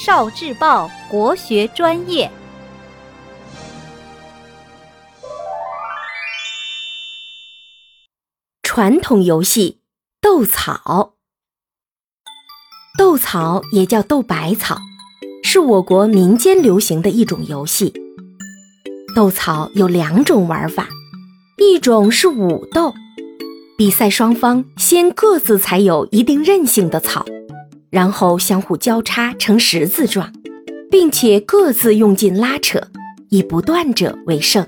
少智报国学专业。传统游戏斗草，斗草也叫斗百草，是我国民间流行的一种游戏。斗草有两种玩法，一种是武斗，比赛双方先各自采有一定韧性的草。然后相互交叉成十字状，并且各自用劲拉扯，以不断者为胜。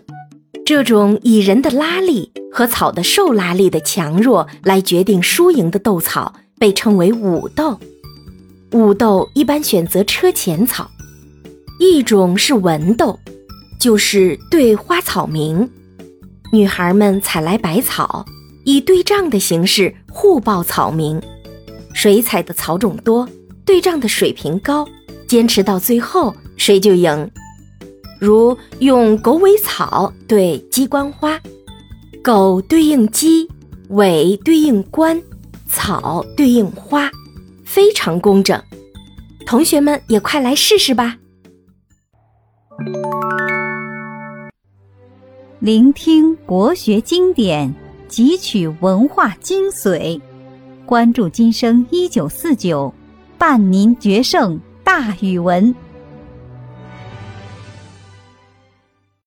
这种以人的拉力和草的受拉力的强弱来决定输赢的斗草，被称为武斗。武斗一般选择车前草。一种是文斗，就是对花草名，女孩们采来百草，以对仗的形式互报草名。谁采的草种多，对仗的水平高，坚持到最后，谁就赢。如用狗尾草对鸡冠花，狗对应鸡，尾对应冠，草对应花，非常工整。同学们也快来试试吧！聆听国学经典，汲取文化精髓。关注今生一九四九，伴您决胜大语文。